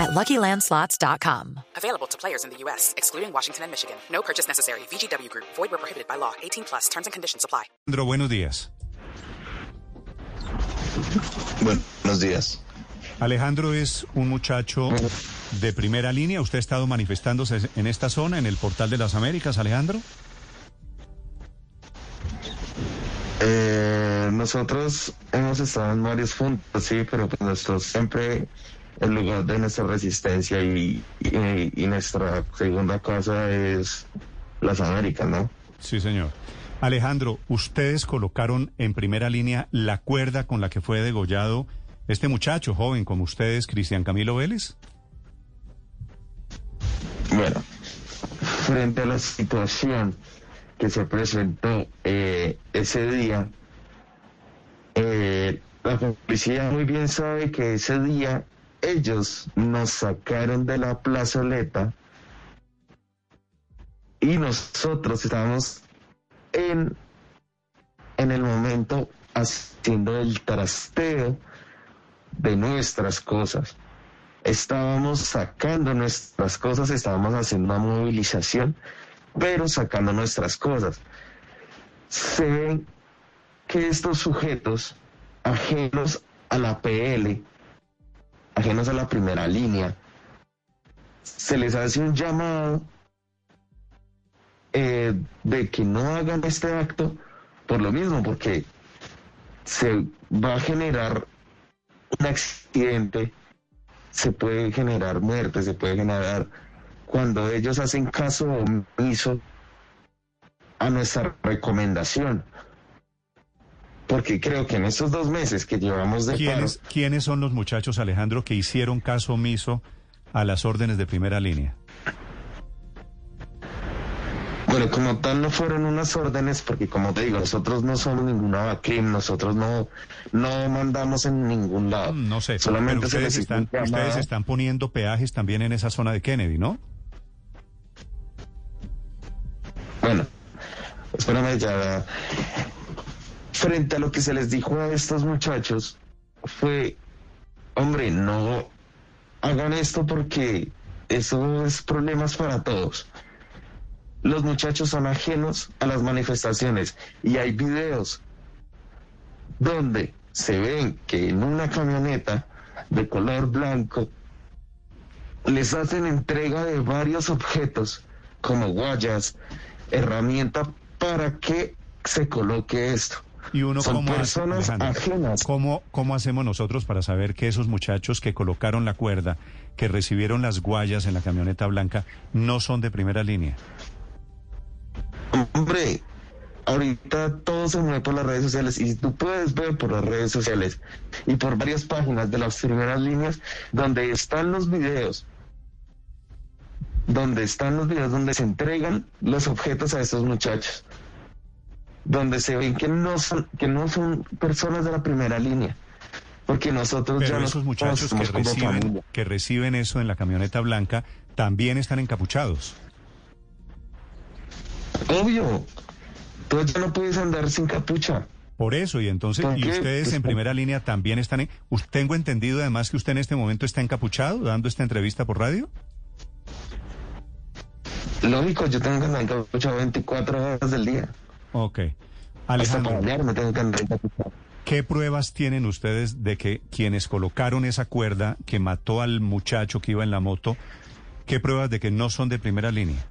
at LuckyLandSlots.com. Available to players in the U.S., excluding Washington and Michigan. No purchase necessary. VGW Group. Void where prohibited by law. 18 plus. Terms and conditions apply. Alejandro, buenos días. Buenos días. Alejandro es un muchacho de primera línea. ¿Usted ha estado manifestándose en esta zona, en el Portal de las Américas, Alejandro? Eh, nosotros hemos estado en varios puntos, sí, pero pues nosotros siempre el lugar de nuestra resistencia y, y, y nuestra segunda casa es las Américas, ¿no? Sí, señor. Alejandro, ustedes colocaron en primera línea la cuerda con la que fue degollado este muchacho joven como ustedes, Cristian Camilo Vélez. Bueno, frente a la situación que se presentó eh, ese día, eh, la policía muy bien sabe que ese día ellos nos sacaron de la plazoleta y nosotros estábamos en, en el momento haciendo el trasteo de nuestras cosas. Estábamos sacando nuestras cosas, estábamos haciendo una movilización, pero sacando nuestras cosas. Se ven que estos sujetos ajenos a la PL, ajenos a la primera línea, se les hace un llamado eh, de que no hagan este acto por lo mismo, porque se va a generar un accidente, se puede generar muerte, se puede generar cuando ellos hacen caso omiso a nuestra recomendación. Porque creo que en estos dos meses que llevamos de ¿Quiénes, paro, ¿Quiénes son los muchachos, Alejandro, que hicieron caso omiso a las órdenes de primera línea? Bueno, como tal no fueron unas órdenes, porque como te digo, nosotros no somos ninguna VACRIM, nosotros no, no mandamos en ningún lado. Mm, No sé, Solamente pero se ustedes un están, ustedes están poniendo peajes también en esa zona de Kennedy, ¿no? Bueno, espérame ya. Frente a lo que se les dijo a estos muchachos, fue, hombre, no hagan esto porque eso es problemas para todos. Los muchachos son ajenos a las manifestaciones y hay videos donde se ven que en una camioneta de color blanco les hacen entrega de varios objetos como guayas, herramienta para que se coloque esto. Y uno Son cómo hace, personas ajenas. ¿Cómo, ¿Cómo hacemos nosotros para saber que esos muchachos que colocaron la cuerda, que recibieron las guayas en la camioneta blanca, no son de primera línea? Hombre, ahorita todo se mueve por las redes sociales y tú puedes ver por las redes sociales y por varias páginas de las primeras líneas donde están los videos, donde están los videos donde se entregan los objetos a estos muchachos, donde se ven que no son, que no son personas de la primera línea. Porque nosotros ya Pero nos esos muchachos que reciben, que reciben eso en la camioneta blanca también están encapuchados. Obvio, tú ya no puedes andar sin capucha. Por eso, y entonces, ¿Por y ustedes Pues, en primera línea también están en... Tengo entendido además que usted en este momento está encapuchado dando esta entrevista por radio. Lógico, yo tengo que andar encapuchado 24 horas del día. Ok. Alejandro. ¿qué pruebas tienen ustedes de que quienes colocaron esa cuerda que mató al muchacho que iba en la moto, qué pruebas de que no son de primera línea?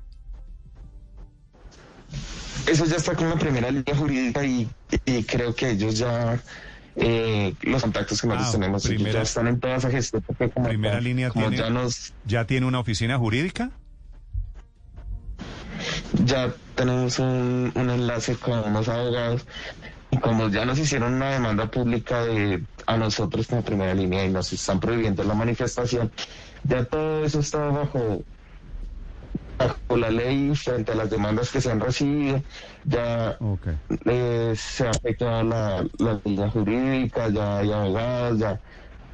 Eso ya está con la primera línea jurídica y, y creo que ellos ya, eh, los contactos que nosotros Ah, tenemos, primera- ya están en toda esa gestión. porque como Primera línea como tiene- ya nos, ¿Ya tiene una oficina jurídica? Ya tenemos un, un enlace con unos abogados y como ya nos hicieron una demanda pública de a nosotros como primera línea y nos están prohibiendo la manifestación, ya todo eso está bajo bajo la ley frente a las demandas que se han recibido, ya eh, se ha afectado la, la línea jurídica, ya hay abogados, ya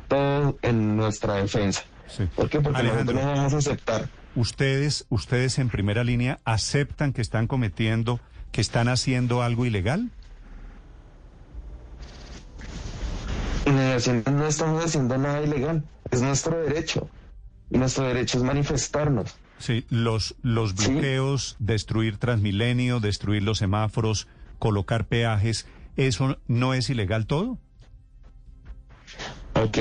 todo en nuestra defensa. Sí. ¿Por qué? Porque Alejandro. nosotros no vamos a aceptar. ¿Ustedes, ustedes en primera línea aceptan que están cometiendo, que están haciendo algo ilegal? No estamos haciendo nada ilegal, es nuestro derecho. Y nuestro derecho es manifestarnos. Sí, los, los Sí. bloqueos, destruir Transmilenio, destruir los semáforos, colocar peajes, ¿eso no es ilegal todo? Ok.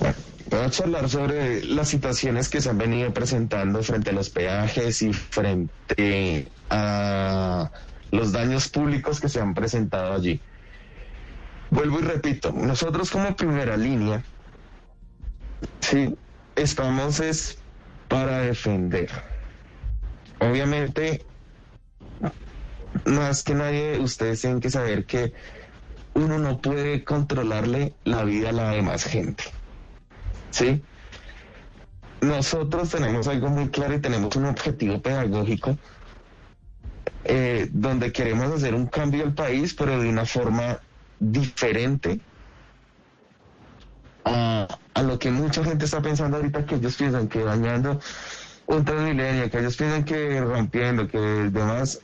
Bueno, vamos a hablar sobre las situaciones que se han venido presentando frente a los peajes y frente a los daños públicos que se han presentado allí. Vuelvo y repito, nosotros como primera línea, sí, estamos es para defender. Obviamente, más que nadie, ustedes tienen que saber que uno no puede controlarle la vida a la demás gente. ¿Sí? Nosotros tenemos algo muy claro y tenemos un objetivo pedagógico eh, donde queremos hacer un cambio al país, pero de una forma diferente a, a lo que mucha gente está pensando ahorita, que ellos piensan que dañando un transmilenio, que ellos piensan que rompiendo, que demás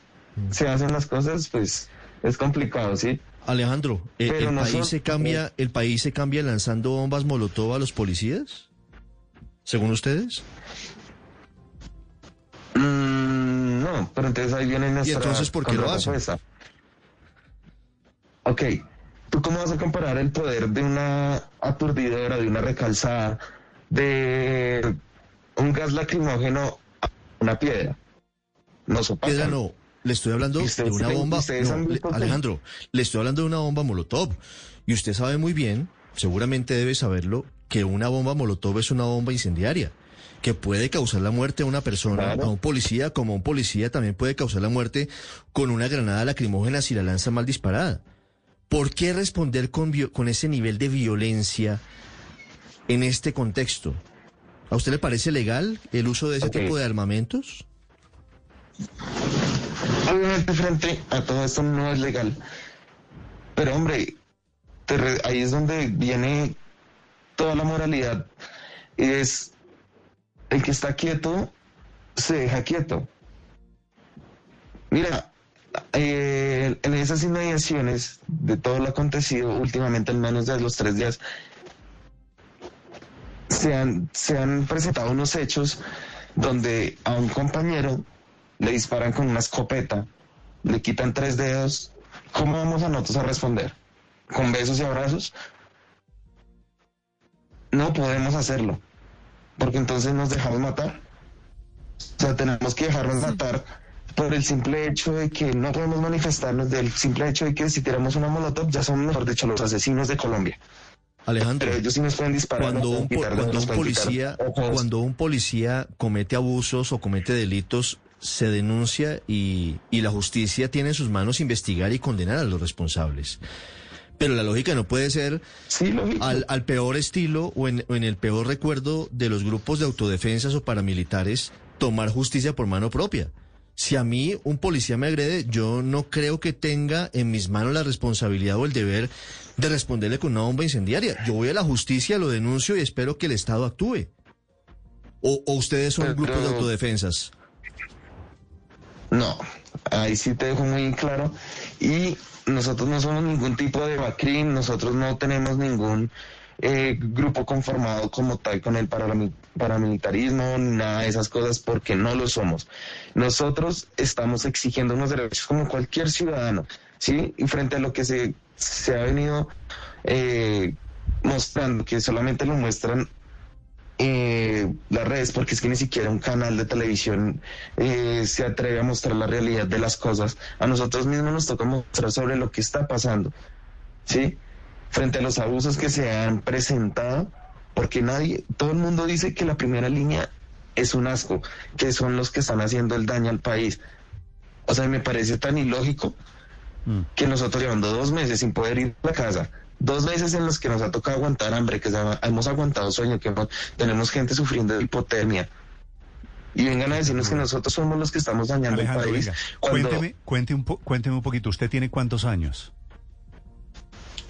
se hacen las cosas, pues es complicado, ¿sí? Alejandro, ¿eh, ¿el, país se cambia, ¿el país se cambia lanzando bombas molotov a los policías? Según ustedes. Mm, no, pero entonces ahí viene nuestra entonces por qué lo hacen? Ok, ¿tú cómo vas a comparar el poder de una aturdidora, de una recalzada, de un gas lacrimógeno a una piedra? No. Piedra no, le estoy hablando ¿Y de una bomba. no, le- Alejandro, le estoy hablando de una bomba molotov. Y usted sabe muy bien, seguramente debe saberlo, que una bomba molotov es una bomba incendiaria. Que puede causar la muerte a una persona, Claro. a un policía, como un policía también puede causar la muerte con una granada lacrimógena si la lanza mal disparada. ¿Por qué responder con, con ese nivel de violencia en este contexto? ¿A usted le parece legal el uso de ese tipo de armamentos? Obviamente frente a todo esto no es legal. Pero hombre, ahí es donde viene toda la moralidad. Es el que está quieto, se deja quieto. Mira, eh, en esas inmediaciones de todo lo acontecido últimamente en menos de los tres días, se han, se han presentado unos hechos donde a un compañero le disparan con una escopeta, le quitan tres dedos. ¿Cómo vamos a nosotros a responder? ¿Con besos y abrazos? No podemos hacerlo, porque entonces nos dejamos matar. O sea, tenemos que dejarnos matar por el simple hecho de que no podemos manifestarnos, del simple hecho de que si tiramos una molotov ya son, mejor dicho, los asesinos de Colombia. Alejandro. Pero ellos sí nos pueden disparar. cuando un, pueden po- quitar cuando dedos, un nos pueden quitar policía cuando un policía comete abusos o comete delitos se denuncia y, y la justicia tiene en sus manos investigar y condenar a los responsables pero la lógica no puede ser Sí, al, al peor estilo o en, o en el peor recuerdo de los grupos de autodefensas o paramilitares tomar justicia por mano propia. Si a mí un policía me agrede, yo no creo que tenga en mis manos la responsabilidad o el deber de responderle con una bomba incendiaria. Yo voy a la justicia, lo denuncio y espero que el Estado actúe. ¿O, o ustedes son grupos de autodefensas? No, ahí sí te dejo muy claro. Y nosotros no somos ningún tipo de BACRIM, nosotros no tenemos ningún eh, grupo conformado como tal con el parami- paramilitarismo, ni nada de esas cosas, porque no lo somos. Nosotros estamos exigiendo unos derechos como cualquier ciudadano, ¿sí? Y frente a lo que se, se ha venido eh, mostrando, que solamente lo muestran eh, las redes, porque es que ni siquiera un canal de televisión eh, se atreve a mostrar la realidad de las cosas. A nosotros mismos nos toca mostrar sobre lo que está pasando, ¿sí? Frente a los abusos que se han presentado, porque nadie, todo el mundo dice que la primera línea es un asco, que son los que están haciendo el daño al país. O sea, me parece tan ilógico que nosotros llevando dos meses sin poder ir a la casa, dos meses en los que nos ha tocado aguantar hambre, que hemos aguantado sueño, que hemos- tenemos gente sufriendo de hipotermia. y vengan a decirnos que nosotros somos los que estamos dañando Alejandro, el país. cuando cuénteme, cuente un po- cuénteme un poquito. ¿Usted tiene cuántos años?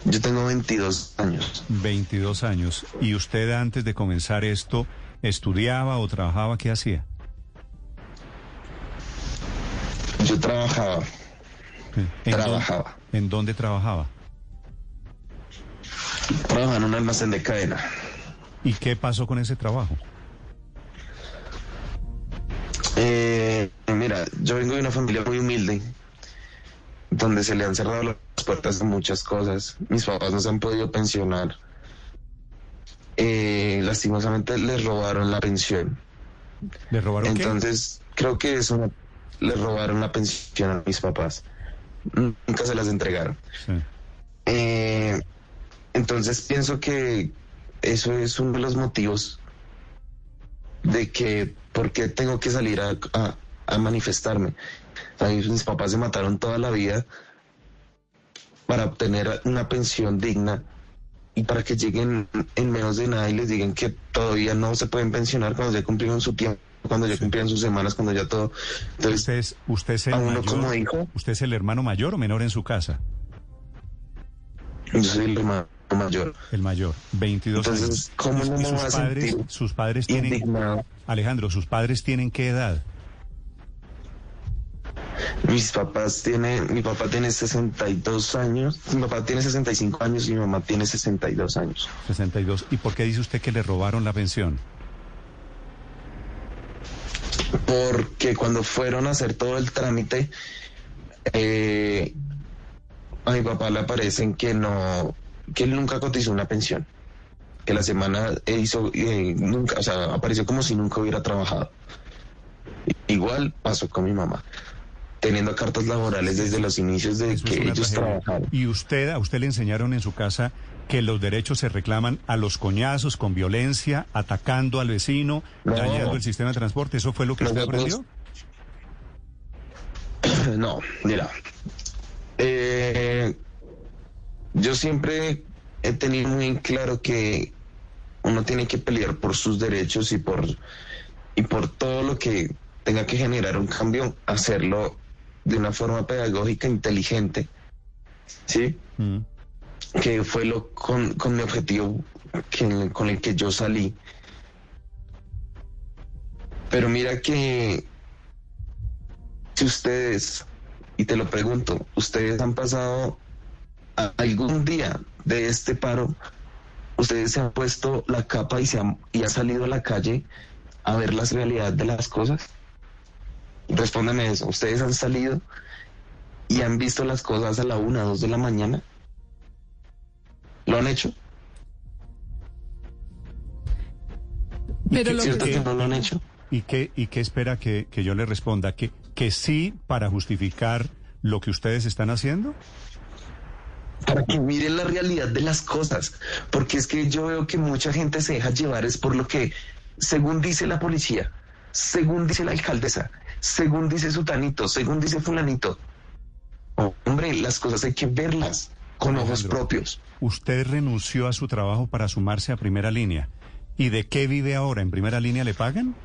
Yo tengo 22 años. 22 años. ¿Y usted antes de comenzar esto estudiaba o trabajaba? ¿Qué hacía? Yo trabajaba, ¿En Trabajaba. dónde- ¿En dónde trabajaba? Trabajaba en un almacén de cadena. ¿Y qué pasó con ese trabajo? Eh, mira, yo vengo de una familia muy humilde, donde se le han cerrado las puertas a muchas cosas. Mis papás no se han podido pensionar. Eh, lastimosamente les robaron la pensión. ¿Le robaron qué? Entonces, creo que es una... Les robaron la pensión a mis papás. Nunca se las entregaron. Sí. Eh, entonces pienso que eso es uno de los motivos de que por qué tengo que salir a, a- a manifestarme. O sea, mis papás se mataron toda la vida para obtener una pensión digna y para que lleguen en menos de nada y les digan que todavía no se pueden pensionar cuando ya cumplieron su tiempo, cuando ya cumplieron sus semanas, cuando ya todo. Entonces, ¿Usted es, usted es el a mayor? como hijo. ¿Usted es el hermano mayor o menor en su casa? yo soy el hermano mayor. El mayor, 22 Entonces, años. ¿cómo no ¿Y sus padres, sus padres tienen, Indignado. Alejandro, sus padres tienen qué edad? Mis papás tienen, mi papá tiene 62 años, mi papá tiene 65 años y mi mamá tiene 62 años. 62. ¿Y por qué dice usted que le robaron la pensión? Porque cuando fueron a hacer todo el trámite, eh, a mi papá le aparecen que no, que él nunca cotizó una pensión. Que la semana hizo, eh, nunca, o sea, apareció como si nunca hubiera trabajado. Igual pasó con mi mamá, teniendo cartas laborales desde los inicios de Eso que ellos tragedia. trabajaron. Y usted, a usted le enseñaron en su casa que los derechos se reclaman a los coñazos, con violencia, atacando al vecino, No. dañando el sistema de transporte. ¿Eso fue lo que usted aprendió? No, mira. eh, yo siempre he tenido muy en claro que uno tiene que pelear por sus derechos y por, y por todo lo que tenga que generar un cambio, hacerlo de una forma pedagógica, inteligente. ¿Sí? Mm. que fue lo con, con mi objetivo que- con el que yo salí. Pero mira que si ustedes, y te lo pregunto, ustedes han pasado algún día de este paro, ustedes se han puesto la capa y se han, y han salido a la calle a ver las realidades de las cosas. Respóndeme eso, ustedes han salido y han visto las cosas a la una, dos de la mañana. ¿Lo han hecho? Pero lo ¿Cierto que, que no lo han hecho? ¿Y qué, y qué espera que, que yo le responda? ¿Que, ¿Que sí para justificar lo que ustedes están haciendo? Para que miren la realidad de las cosas. Porque es que yo veo que mucha gente se deja llevar es por lo que, según dice la policía, según dice la alcaldesa, según dice Sutanito, según dice Fulanito. Hombre, las cosas hay que verlas con ojos propios. Usted renunció a su trabajo para sumarse a primera línea. ¿Y de qué vive ahora? ¿En primera línea le pagan?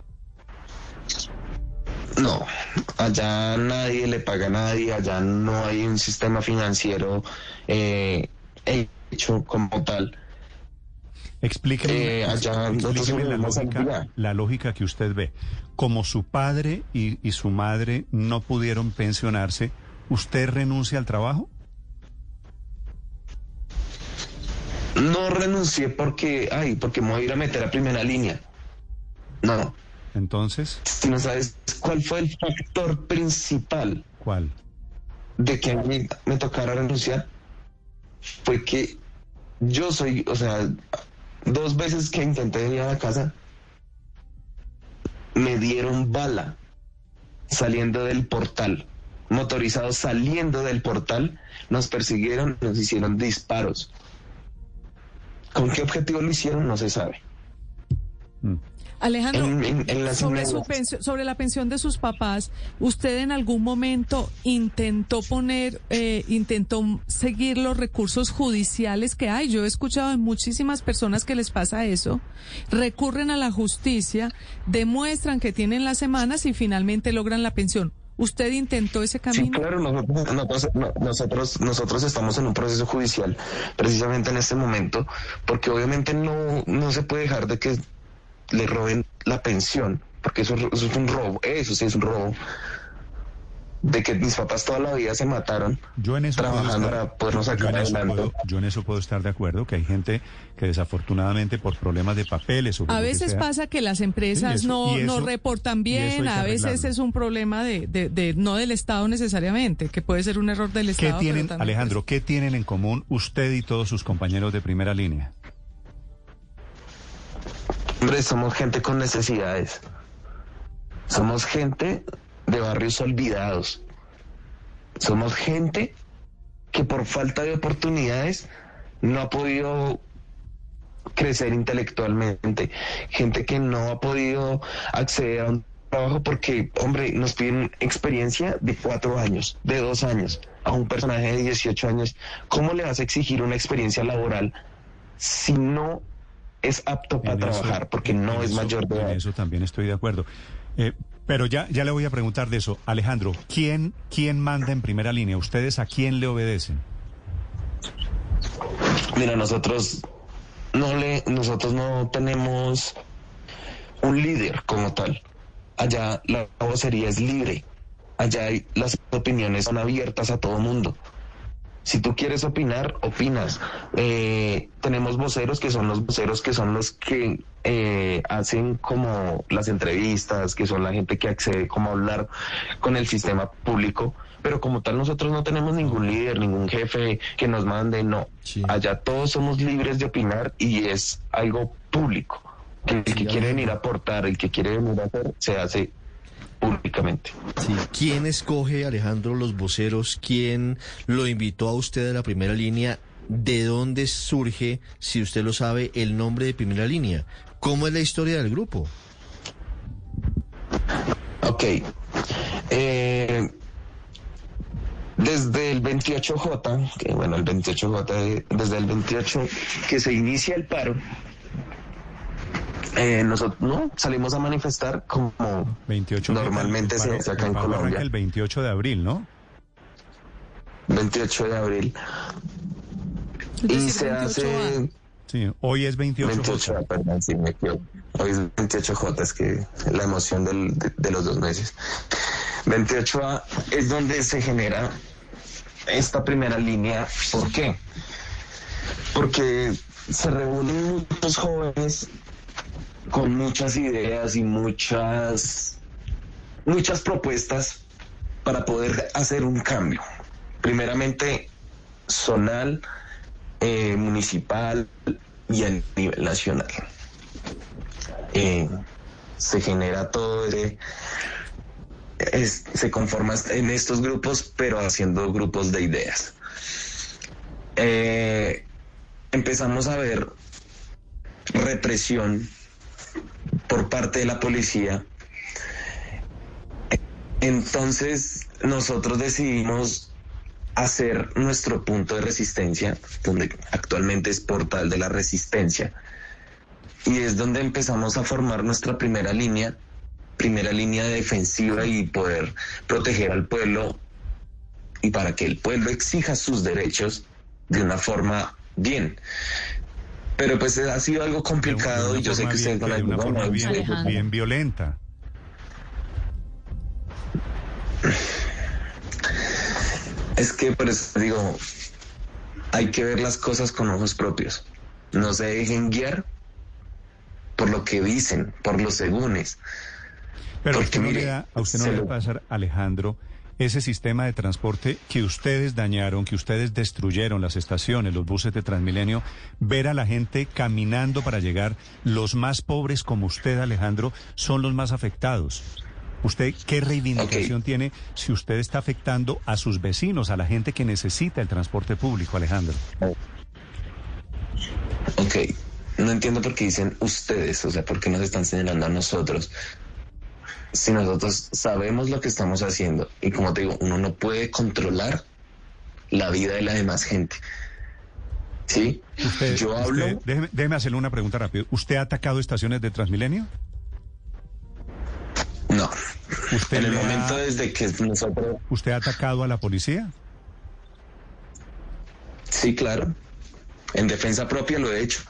No, allá nadie le paga a nadie, allá no hay un sistema financiero eh, hecho como tal. Explíqueme, Eh, allá explíqueme la, lógica, la lógica que usted ve. Como su padre y, y su madre no pudieron pensionarse, ¿usted renuncia al trabajo? No renuncié porque, ay, porque me voy a ir a meter a primera línea. No, Entonces, si no sabes cuál fue el factor principal ¿cuál? de que a mí me tocara renunciar, fue que yo soy, o sea, dos veces que intenté venir a la casa, me dieron bala saliendo del portal, motorizados saliendo del portal, nos persiguieron, nos hicieron disparos. ¿Con qué objetivo lo hicieron? No se sabe. Mm. Alejandro, En- en- en las sobre, su inmediatas. pensión- sobre la pensión de sus papás, ¿usted en algún momento intentó poner, eh, intentó seguir los recursos judiciales que hay? Yo he escuchado de muchísimas personas que les pasa eso, recurren a la justicia, demuestran que tienen las semanas y finalmente logran la pensión. ¿Usted intentó ese Sí, camino? claro, nosotros, nosotros, no- nosotros, nosotros estamos en un proceso judicial precisamente en este momento, porque obviamente no, no se puede dejar de que le roben la pensión, porque eso, eso es un robo, eso sí es un robo, de que mis papás toda la vida se mataron Yo en eso trabajando estar- para podernos yo sacar en eso adelante. puedo- yo en eso puedo estar de acuerdo, que hay gente que desafortunadamente por problemas de papeles o A que veces sea, pasa que las empresas Sí, eso- no, no reportan bien, a veces es un problema de, de- de- no del Estado necesariamente, que puede ser un error del ¿Qué Estado. pero tienen, también Alejandro, qué tienen en común usted y todos sus compañeros de primera línea? Hombre, somos gente con necesidades. Somos gente de barrios olvidados. Somos gente que por falta de oportunidades no ha podido crecer intelectualmente. Gente que no ha podido acceder a un trabajo porque, hombre, nos piden experiencia de cuatro años, de dos años, a un personaje de 18 años. ¿Cómo le vas a exigir una experiencia laboral si no es apto para En eso- trabajar? Porque en no es eso- mayor de En edad. eso también estoy de acuerdo. Eh, pero ya, ya le voy a preguntar de eso. Alejandro, ¿quién, ¿quién manda en primera línea? ¿Ustedes a quién le obedecen? Mira, nosotros no le, nosotros no tenemos un líder como tal. Allá la vocería es libre. Allá hay- las opiniones son abiertas a todo mundo. Si tú quieres opinar, opinas. Eh, tenemos voceros que son los voceros que son los que eh, hacen como las entrevistas, que son la gente que accede como a hablar con el sistema público. Pero como tal nosotros no tenemos ningún líder, ningún jefe que nos mande, no. Sí. Allá todos somos libres de opinar y es algo público. Que el que quiere venir a aportar, el que quiere venir a hacer, se hace Sí. ¿Quién escoge, Alejandro, los voceros? ¿Quién lo invitó a usted a la primera línea? ¿De dónde surge, si usted lo sabe, el nombre de primera línea? ¿Cómo es la historia del grupo? Ok. Eh, desde el 28J, que bueno, el 28J, eh, desde el 28 que se inicia el paro, eh, nosotros no salimos a manifestar como 28 normalmente el se hace acá en Colombia. El 28 de abril, ¿no? 28 de abril. Y se 28A. hace Sí, hoy es 28. 28, perdón, sí, me equivoco. Hoy es 28J, es que la emoción del- de, de los dos meses. 28A es donde se genera esta primera línea. ¿Por qué? Porque se reúnen muchos jóvenes con muchas ideas y muchas, muchas propuestas para poder hacer un cambio. Primeramente, zonal, eh, municipal y a nivel nacional. Eh, se genera todo, se conforma en estos grupos, pero haciendo grupos de ideas. Eh, empezamos a ver represión por parte de la policía. Entonces nosotros decidimos hacer nuestro punto de resistencia, donde actualmente es Portal de la Resistencia. Y es donde empezamos a formar nuestra primera línea, primera línea defensiva y poder proteger al pueblo y para que el pueblo exija sus derechos de una forma bien. Pero pues ha sido algo complicado y yo sé que ustedes bien- van a de una forma "Bueno, bien, ustedes- bien violenta. Es que por eso digo, hay que ver las cosas con ojos propios. No se dejen guiar por lo que dicen, por los segúnes. Pero a Porque usted no le mire, da, a usted no se le lo- va a pasar, Alejandro, ese sistema de transporte que ustedes dañaron, que ustedes destruyeron, las estaciones, los buses de Transmilenio, ver a la gente caminando para llegar, los más pobres como usted, Alejandro, son los más afectados. ¿Usted qué reivindicación tiene si usted está afectando a sus vecinos, a la gente que necesita el transporte público, Alejandro? Ok. no entiendo por qué dicen ustedes, o sea, por qué nos están señalando a nosotros. Si nosotros sabemos lo que estamos haciendo y como te digo, uno no puede controlar la vida de la demás gente. ¿Sí? Usted, Yo hablo... usted- déjeme, déjeme hacerle una pregunta rápido. ¿Usted ha atacado estaciones de Transmilenio? No. ¿Usted, En el ha- momento desde que nosotros... ¿Usted ha atacado a la policía? Sí, claro. En defensa propia lo he hecho.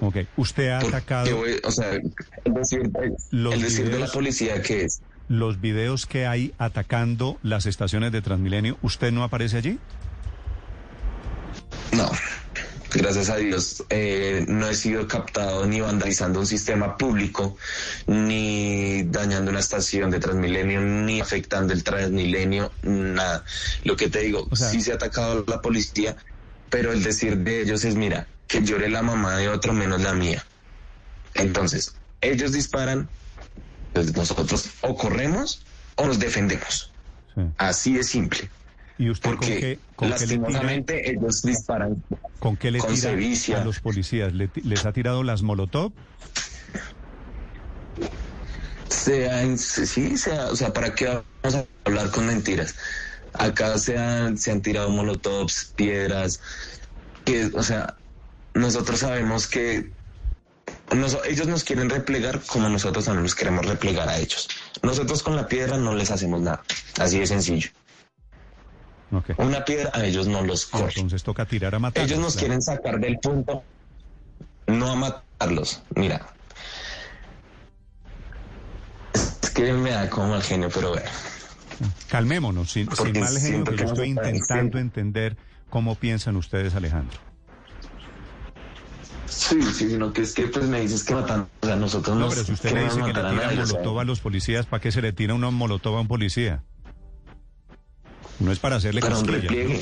Ok. ¿Usted ha atacado o sea, el decir, Los el decir de la videos- policía que es... los videos que hay atacando las estaciones de Transmilenio? ¿Usted no aparece allí? No, gracias a Dios eh, no he sido captado ni vandalizando un sistema público, ni dañando una estación de Transmilenio, ni afectando el Transmilenio, nada. Lo que te digo, O sea- sí se ha atacado a la policía, pero el decir de ellos es, mira, que llore la mamá de otro menos la mía. Entonces, ellos disparan, pues nosotros o corremos o nos defendemos. Sí. Así de simple. ¿Y usted con Porque qué, con qué le tira, lastimosamente ellos disparan con qué le con tira sevicia. a los policías? ¿Le ti- ¿Les ha tirado las molotov? Sea, sí, sea, o sea, ¿para qué vamos a hablar con mentiras? Acá se han, se han tirado molotovs, piedras, que, o sea, nosotros sabemos que nos- ellos nos quieren replegar como nosotros también nos queremos replegar a ellos. Nosotros con la piedra no les hacemos nada, así de sencillo. Una piedra a ellos no los corre. Entonces toca tirar a matar. Ellos nos quieren sacar del punto, no a matarlos. Mira, es que me da como mal genio, pero bueno. Calmémonos, sin, mal genio, que yo estoy intentando entender cómo piensan ustedes, Alejandro. Sí, sí, sino que es que pues me dices que matan, o sea, nosotros No, pero si usted le dice que le a molotov a los policías, ¿para qué se le tira una molotov a un policía? No es para hacerle para un repliegue.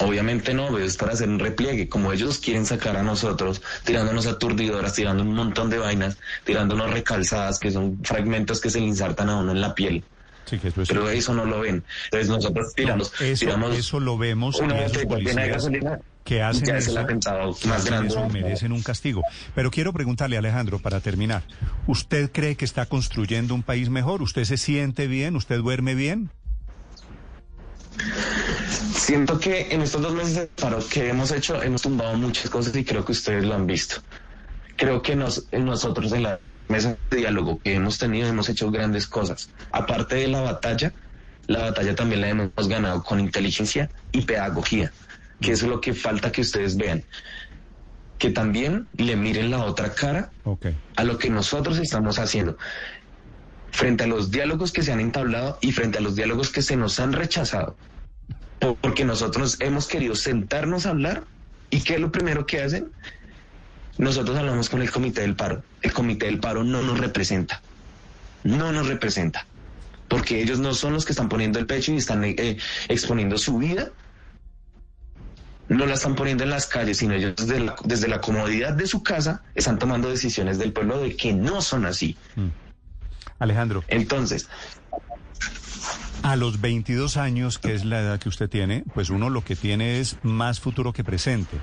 Obviamente no, es para hacer un repliegue. Como ellos quieren sacar a nosotros, tirándonos aturdidoras, tirando un montón de vainas, tirándonos recalzadas, que son fragmentos que se le insertan a uno en la piel. Sí, que eso es Pero eso no lo ven. Entonces nosotros tiramos, eso, tiramos eso lo vemos y una esos llena de policías gasolina que hacen es el atentado que más grande. eso merecen un castigo. Pero quiero preguntarle, Alejandro, para terminar, ¿usted cree que está construyendo un país mejor? ¿Usted se siente bien? ¿Usted duerme bien? Siento que en estos dos meses de paro que hemos hecho, hemos tumbado muchas cosas y creo que ustedes lo han visto. Creo que nos, nosotros en la mesa de diálogo que hemos tenido hemos hecho grandes cosas. Aparte de la batalla, la batalla también la hemos ganado con inteligencia y pedagogía, que es lo que falta que ustedes vean. Que también le miren la otra cara Ok. a lo que nosotros estamos haciendo. Frente a los diálogos que se han entablado y frente a los diálogos que se nos han rechazado. Por- Porque nosotros hemos querido sentarnos a hablar y ¿qué es lo primero que hacen? Nosotros hablamos con el comité del paro. El comité del paro no nos representa. No nos representa. Porque ellos no son los que están poniendo el pecho y están eh, exponiendo su vida. No la están poniendo en las calles, sino ellos desde la, desde la comodidad de su casa están tomando decisiones del pueblo de que no son así. Alejandro, Entonces, a los 22 años, que es la edad que usted tiene, pues uno lo que tiene es más futuro que presente.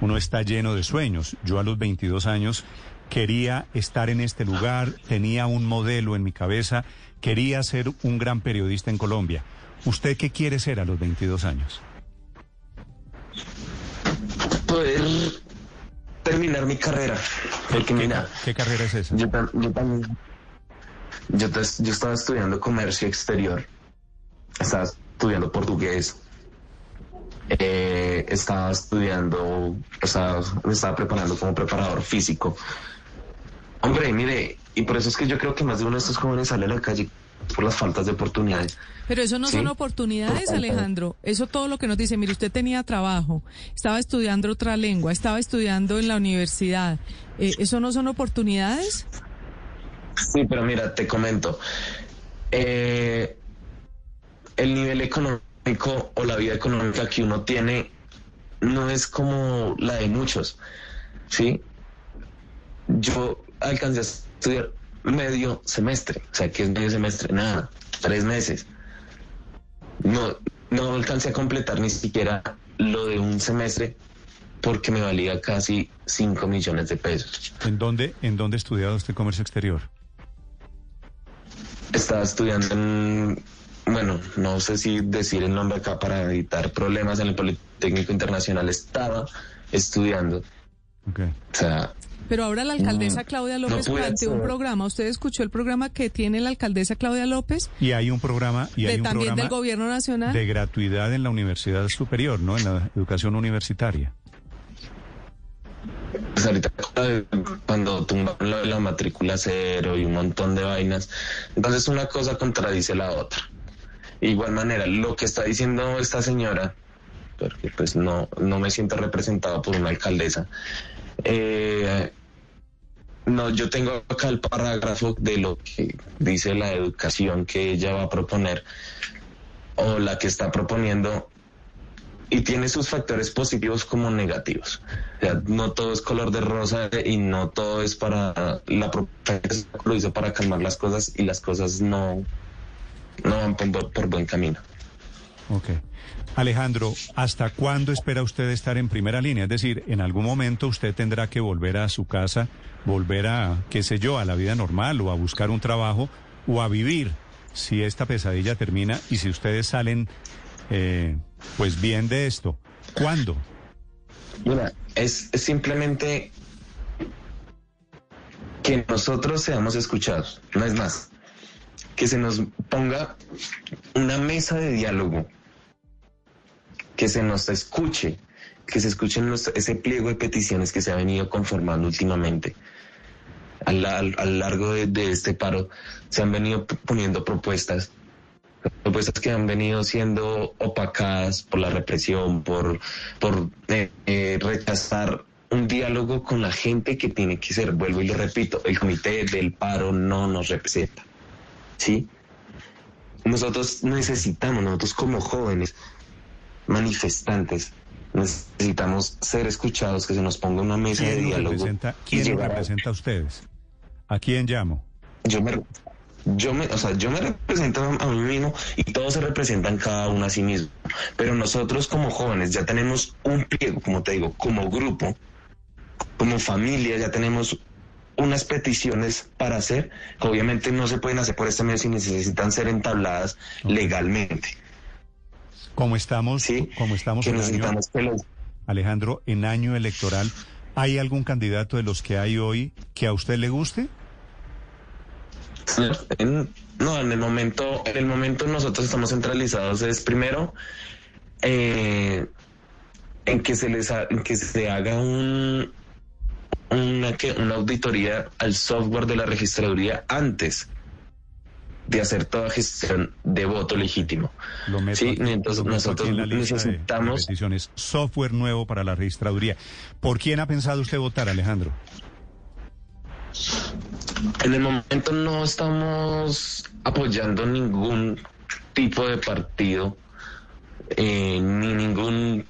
Uno está lleno de sueños. Yo a los 22 años quería estar en este lugar, tenía un modelo en mi cabeza, quería ser un gran periodista en Colombia. ¿Usted qué quiere ser a los 22 años? Poder terminar mi carrera. Porque ¿Qué, mira, qué carrera es esa? yo, yo también, yo, yo estaba estudiando comercio exterior, estaba estudiando portugués, eh, estaba estudiando, o sea, me estaba preparando como preparador físico. Hombre, mire, y por eso es que yo creo que más de uno de estos jóvenes sale a la calle por las faltas de oportunidades. Pero eso no Sí. son oportunidades, Alejandro. Eso todo lo que nos dice, mire, usted tenía trabajo, estaba estudiando otra lengua, estaba estudiando en la universidad. Eh, ¿Eso no son oportunidades? Sí, pero mira, te comento. Eh, el nivel económico o la vida económica que uno tiene no es como la de muchos. ¿Sí? Yo alcancé a estudiar medio semestre. O sea, que es medio semestre? Nada, tres meses. No, no alcancé a completar ni siquiera lo de un semestre porque me valía casi 5 millones de pesos. ¿En dónde, en dónde ha estudiado usted comercio exterior? Estaba estudiando en, bueno, no sé si decir el nombre acá para evitar problemas en el Politécnico Internacional. Estaba estudiando. Okay. O sea, pero ahora la alcaldesa Claudia López no planteó un programa. ¿Usted escuchó el programa que tiene la alcaldesa Claudia López? Y hay un programa y hay de, un también programa del gobierno nacional de gratuidad en la universidad superior, ¿no? En la educación universitaria. Pues ahorita cuando tumban la, la matrícula cero y un montón de vainas, entonces una cosa contradice la otra. De igual manera, lo que está diciendo esta señora, porque pues no, no me siento representado por una alcaldesa, eh, no, yo tengo acá el parágrafo de lo que dice la educación que ella va a proponer o la que está proponiendo y tiene sus factores positivos como negativos. O sea, no todo es color de rosa y no todo es para la propuesta lo hizo para calmar las cosas y las cosas no, no van por buen camino. Ok. Alejandro, ¿hasta cuándo espera usted estar en primera línea? Es decir, en algún momento usted tendrá que volver a su casa, volver a, qué sé yo, a la vida normal o a buscar un trabajo o a vivir si esta pesadilla termina y si ustedes salen eh, pues bien de esto. ¿Cuándo? Mira, es, es simplemente que nosotros seamos escuchados, no es más. Que se nos ponga una mesa de diálogo, que se nos escuche, que se escuchen los- ese pliego de peticiones que se ha venido conformando últimamente. A, la- lo largo de, este paro se han venido poniendo propuestas propuestas que han venido siendo opacadas por la represión, por, por eh, eh, rechazar un diálogo con la gente que tiene que ser, vuelvo y lo repito, el comité del paro no nos representa. ¿Sí? Nosotros necesitamos, nosotros como jóvenes manifestantes, necesitamos ser escuchados, que se nos ponga una mesa de ¿Quién los diálogo. representa, quién representa a ustedes? ¿A quién llamo? yo me yo me o sea yo me represento a mí mismo y todos se representan cada uno a sí mismo pero nosotros como jóvenes ya tenemos un pliego como te digo como grupo como familia ya tenemos unas peticiones para hacer que obviamente no se pueden hacer por este medio si necesitan ser entabladas legalmente Como estamos, sí como estamos que en año, Alejandro, en año electoral, ¿hay algún candidato de los que hay hoy que a usted le guste? No, en el momento, en el momento nosotros estamos centralizados es primero eh, en que se les ha- en que se haga un una que una auditoría al software de la registraduría antes de hacer toda gestión de voto legítimo. Lo meto Sí, aquí, entonces lo meto nosotros aquí en la lista de- de necesitamos- software nuevo para la registraduría. ¿Por quién ha pensado usted votar, Alejandro? En el momento no estamos apoyando ningún tipo de partido eh, ni ningún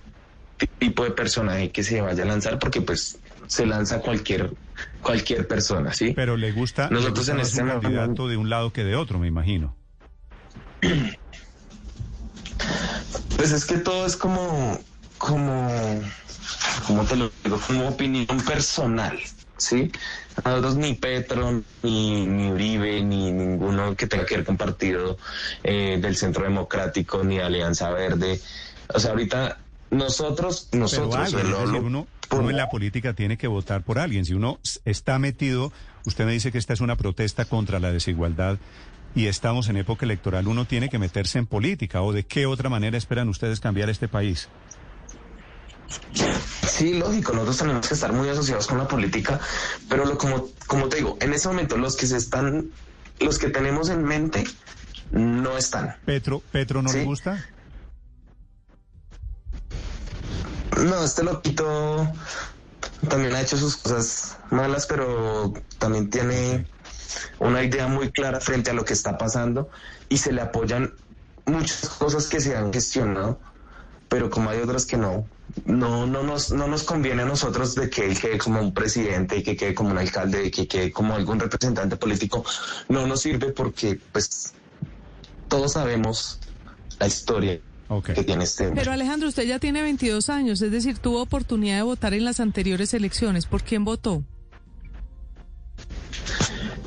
tipo de personaje que se vaya a lanzar porque pues se lanza cualquier cualquier persona, ¿sí? Pero le gusta, le Nosotros gusta en este un momento- candidato de un lado que de otro, me imagino. Pues es que todo es como, como, como te lo digo, como opinión personal, ¿sí? Nosotros ni Petro, ni, ni Uribe, ni ninguno que tenga que ver con partido eh, del Centro Democrático, ni Alianza Verde. O sea, ahorita nosotros, Pero nosotros, el decir, Lolo, uno, en la política tiene que votar por alguien. Si uno está metido, usted me dice que esta es una protesta contra la desigualdad y estamos en época electoral, uno tiene que meterse en política. ¿O de qué otra manera esperan ustedes cambiar este país? Sí, lógico, nosotros tenemos que estar muy asociados con la política, pero lo, como, como te digo, en ese momento los que se están, los que tenemos en mente, no están. ¿Petro, Petro no le gusta? No, este loquito también ha hecho sus cosas malas, pero también tiene una idea muy clara frente a lo que está pasando y se le apoyan muchas cosas que se han gestionado, pero como hay otras que no, no, no nos, no nos conviene a nosotros de que él quede como un presidente que quede como un alcalde que quede como algún representante político, no nos sirve porque pues todos sabemos la historia Ok. que tiene este. Pero Alejandro, usted ya tiene 22 años, es decir, tuvo oportunidad de votar en las anteriores elecciones. ¿Por quién votó?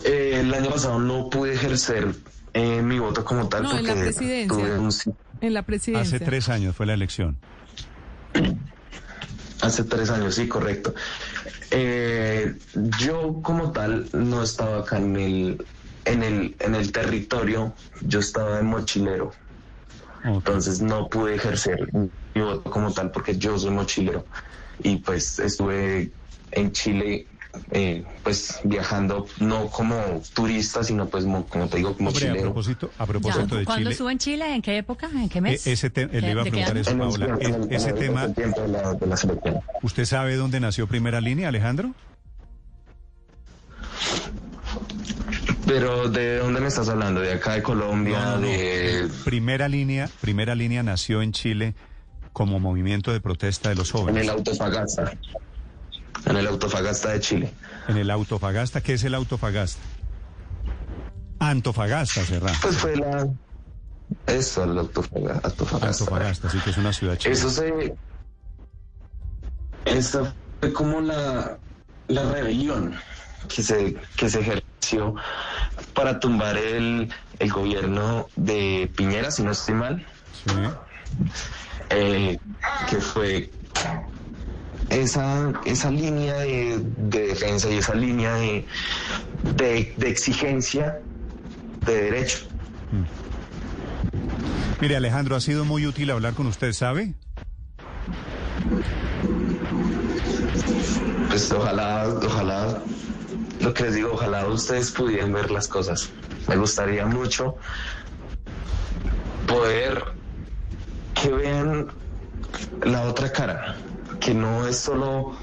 Eh, el año pasado no pude ejercer eh, mi voto como tal No, en porque la presidencia. tuve un sí- En la presidencia. Hace tres años fue la elección. Hace tres años, sí, correcto. Eh, yo como tal no estaba acá en el, en el, en el territorio, yo estaba de mochilero, Entonces no pude ejercer mi voto como tal porque yo soy mochilero y pues estuve en Chile eh, pues viajando no como turista, sino pues mo- como te digo, como Hombre, a propósito, a Ya, propósito de ¿Cuándo Chile, estuvo en Chile? ¿En qué época? ¿En qué eh, mes? ese te- ¿Qué- le iba a preguntar eso, el- Paola. el- E- ese el tema, tiempo de la, de la selección. ¿usted sabe dónde nació Primera Línea, Alejandro? Pero ¿de dónde me estás hablando? ¿De acá de Colombia? No, no, no. de... Primera Línea, Primera Línea nació en Chile como movimiento de protesta de los En el jóvenes. Autofagasta. En el Autofagasta de Chile. En el Autofagasta, ¿qué es el Autofagasta? Antofagasta, Serrano. Pues fue la... Eso, el Autofaga- Autofagasta. Antofagasta, sí que es una ciudad chilena. Eso se... Esa fue como la, la rebelión que se, que se ejerció para tumbar el, el gobierno de Piñera, si no estoy mal. Sí. eh, que fue esa, esa línea de, de defensa y esa línea de, de, de exigencia de derecho. Mire, Alejandro, ha sido muy útil hablar con usted, ¿sabe? Pues ojalá, ojalá, lo que les digo, ojalá ustedes pudieran ver las cosas. Me gustaría mucho poder que vean la otra cara, que no es solo,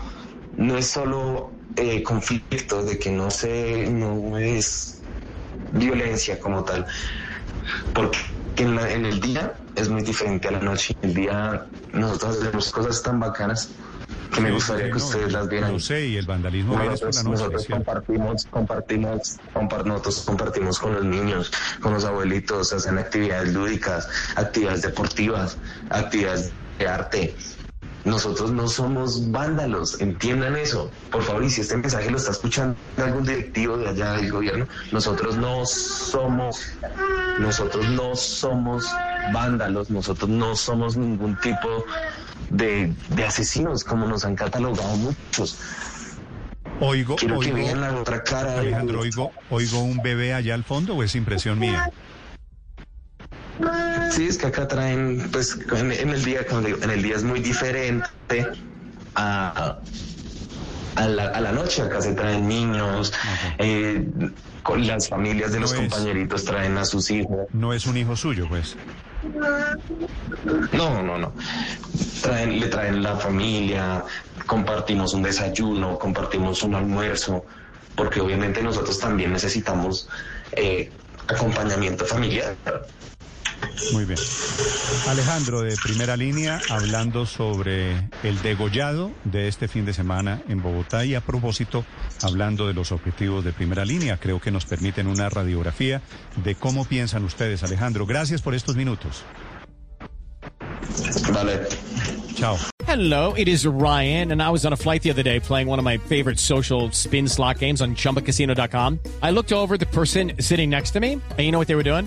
no es solo eh, conflicto, de que no se, no es violencia como tal, porque en, la- en el día es muy diferente a la noche. En el día nosotros hacemos cosas tan bacanas que me gustaría que no, ustedes las vieran. Lo sé, y el vandalismo Nosotros, la noche, nosotros compartimos, compartimos, compar- nosotros compartimos con los niños, con los abuelitos, hacen actividades lúdicas, actividades deportivas, actividades de arte. Nosotros no somos vándalos, entiendan eso. Por favor, y si este mensaje lo está escuchando algún directivo de allá del gobierno, nosotros no somos, nosotros no somos vándalos, nosotros no somos ningún tipo de, de asesinos como nos han catalogado muchos. Oigo, Quiero que oigo, vean la otra cara. de- Alejandro, oigo, oigo un bebé allá al fondo o es impresión mía. Sí, es que acá traen, pues en, en el día, como digo, en el día es muy diferente a, a, la, a la noche. Acá se traen niños, eh, con las familias de los es- compañeritos traen a sus hijos. No es un hijo suyo, pues. No, no, no. Traen, le traen la familia, compartimos un desayuno, compartimos un almuerzo, porque obviamente nosotros también necesitamos eh, acompañamiento familiar. Muy bien. Alejandro, de primera línea, hablando sobre el degollado de este fin de semana en Bogotá y a propósito, hablando de los objetivos de primera línea, creo que nos permiten una radiografía de cómo piensan ustedes. Alejandro, gracias por estos minutos. Vale. Chao. Hello, it is Ryan, and I was on a flight the other day playing one of my favorite social spin slot games on chumbacasino.com. I looked over at the person sitting next to me, and you know what they were doing?